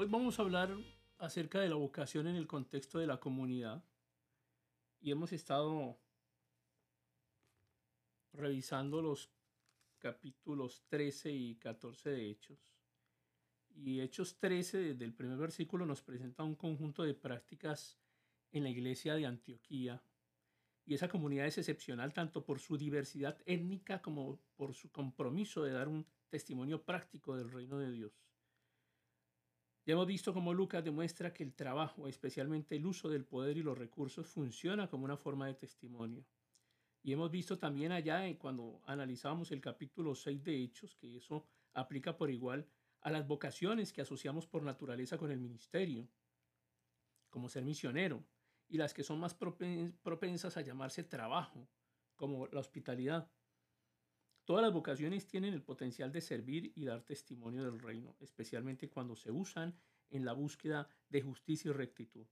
Hoy vamos a hablar acerca de la vocación en el contexto de la comunidad y hemos estado revisando los capítulos 13 y 14 de Hechos. Y Hechos 13, desde el primer versículo, nos presenta un conjunto de prácticas en la iglesia de Antioquía. Y esa comunidad es excepcional tanto por su diversidad étnica como por su compromiso de dar un testimonio práctico del reino de Dios. Ya hemos visto cómo Lucas demuestra que el trabajo, especialmente el uso del poder y los recursos, funciona como una forma de testimonio. Y hemos visto también allá, cuando analizábamos el capítulo 6 de Hechos, que eso aplica por igual a las vocaciones que asociamos por naturaleza con el ministerio, como ser misionero, y las que son más propensas a llamarse trabajo, como la hospitalidad. Todas las vocaciones tienen el potencial de servir y dar testimonio del reino, especialmente cuando se usan en la búsqueda de justicia y rectitud.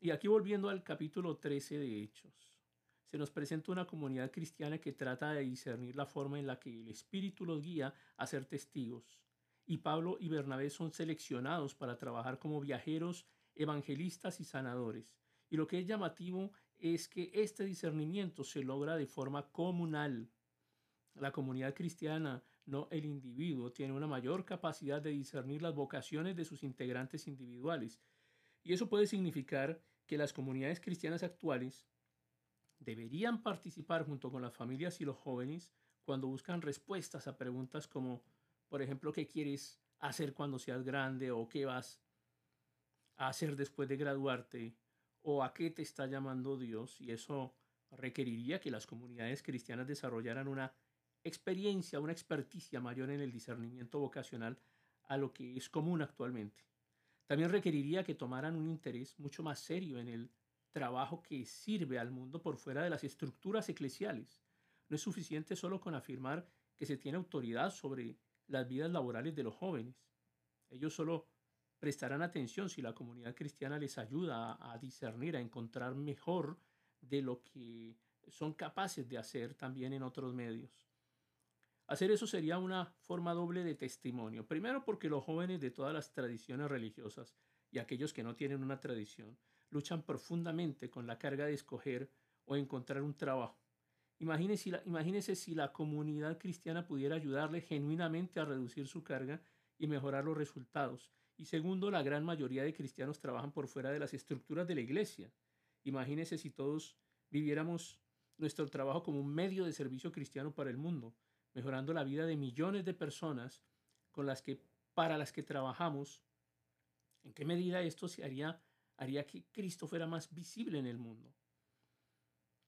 Y aquí volviendo al capítulo 13 de Hechos, se nos presenta una comunidad cristiana que trata de discernir la forma en la que el Espíritu los guía a ser testigos. Y Pablo y Bernabé son seleccionados para trabajar como viajeros evangelistas y sanadores. Y lo que es llamativo es que este discernimiento se logra de forma comunal. La comunidad cristiana, no el individuo, tiene una mayor capacidad de discernir las vocaciones de sus integrantes individuales. Y eso puede significar que las comunidades cristianas actuales deberían participar junto con las familias y los jóvenes cuando buscan respuestas a preguntas como, por ejemplo, ¿qué quieres hacer cuando seas grande? o ¿qué vas a hacer después de graduarte o a qué te está llamando Dios y eso requeriría que las comunidades cristianas desarrollaran una experiencia, una experticia mayor en el discernimiento vocacional a lo que es común actualmente. También requeriría que tomaran un interés mucho más serio en el trabajo que sirve al mundo por fuera de las estructuras eclesiales. No es suficiente solo con afirmar que se tiene autoridad sobre las vidas laborales de los jóvenes. Ellos solo prestarán atención si la comunidad cristiana les ayuda a, discernir, a encontrar mejor de lo que son capaces de hacer también en otros medios. Hacer eso sería una forma doble de testimonio. Primero porque los jóvenes de todas las tradiciones religiosas y aquellos que no tienen una tradición luchan profundamente con la carga de escoger o encontrar un trabajo. Imagínese si la comunidad cristiana pudiera ayudarle genuinamente a reducir su carga y mejorar los resultados y segundo, la gran mayoría de cristianos trabajan por fuera de las estructuras de la iglesia. Imagínense si todos viviéramos nuestro trabajo como un medio de servicio cristiano para el mundo, mejorando la vida de millones de personas con las que, para las que trabajamos. ¿En qué medida esto haría, haría que Cristo fuera más visible en el mundo?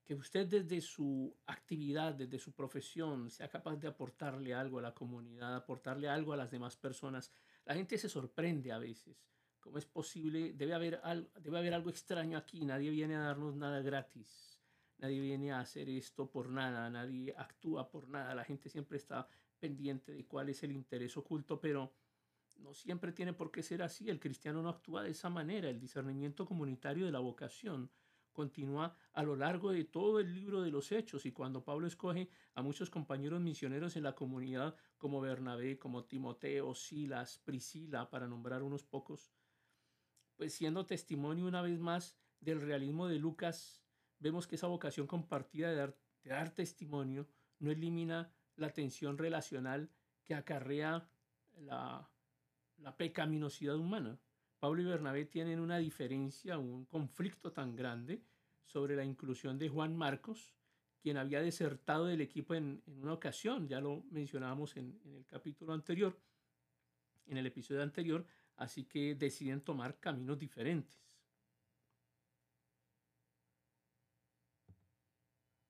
que usted desde su actividad, desde su profesión, sea capaz de aportarle algo a la comunidad, aportarle algo a las demás personas. La gente se sorprende a veces. ¿Cómo es posible? Debe haber, algo, debe haber algo extraño aquí. Nadie viene a darnos nada gratis. Nadie viene a hacer esto por nada. Nadie actúa por nada. La gente siempre está pendiente de cuál es el interés oculto, pero no siempre tiene por qué ser así. El cristiano no actúa de esa manera. El discernimiento comunitario de la vocación continúa a lo largo de todo el libro de los Hechos y cuando Pablo escoge a muchos compañeros misioneros en la comunidad como Bernabé, como Timoteo, Silas, Priscila, para nombrar unos pocos, pues siendo testimonio una vez más del realismo de Lucas, vemos que esa vocación compartida de dar, testimonio no elimina la tensión relacional que acarrea la, la pecaminosidad humana. Pablo y Bernabé tienen una diferencia, un conflicto tan grande sobre la inclusión de Juan Marcos, quien había desertado del equipo en, una ocasión, ya lo mencionábamos en, en el capítulo anterior, en el episodio anterior, así que deciden tomar caminos diferentes.